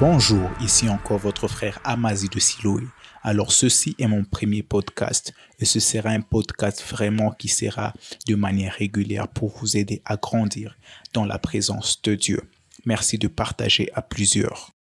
Bonjour, ici encore votre frère Amazi de Siloé. Alors ceci est mon premier podcast et ce sera un podcast vraiment qui sera de manière régulière pour vous aider à grandir dans la présence de Dieu. Merci de partager à plusieurs.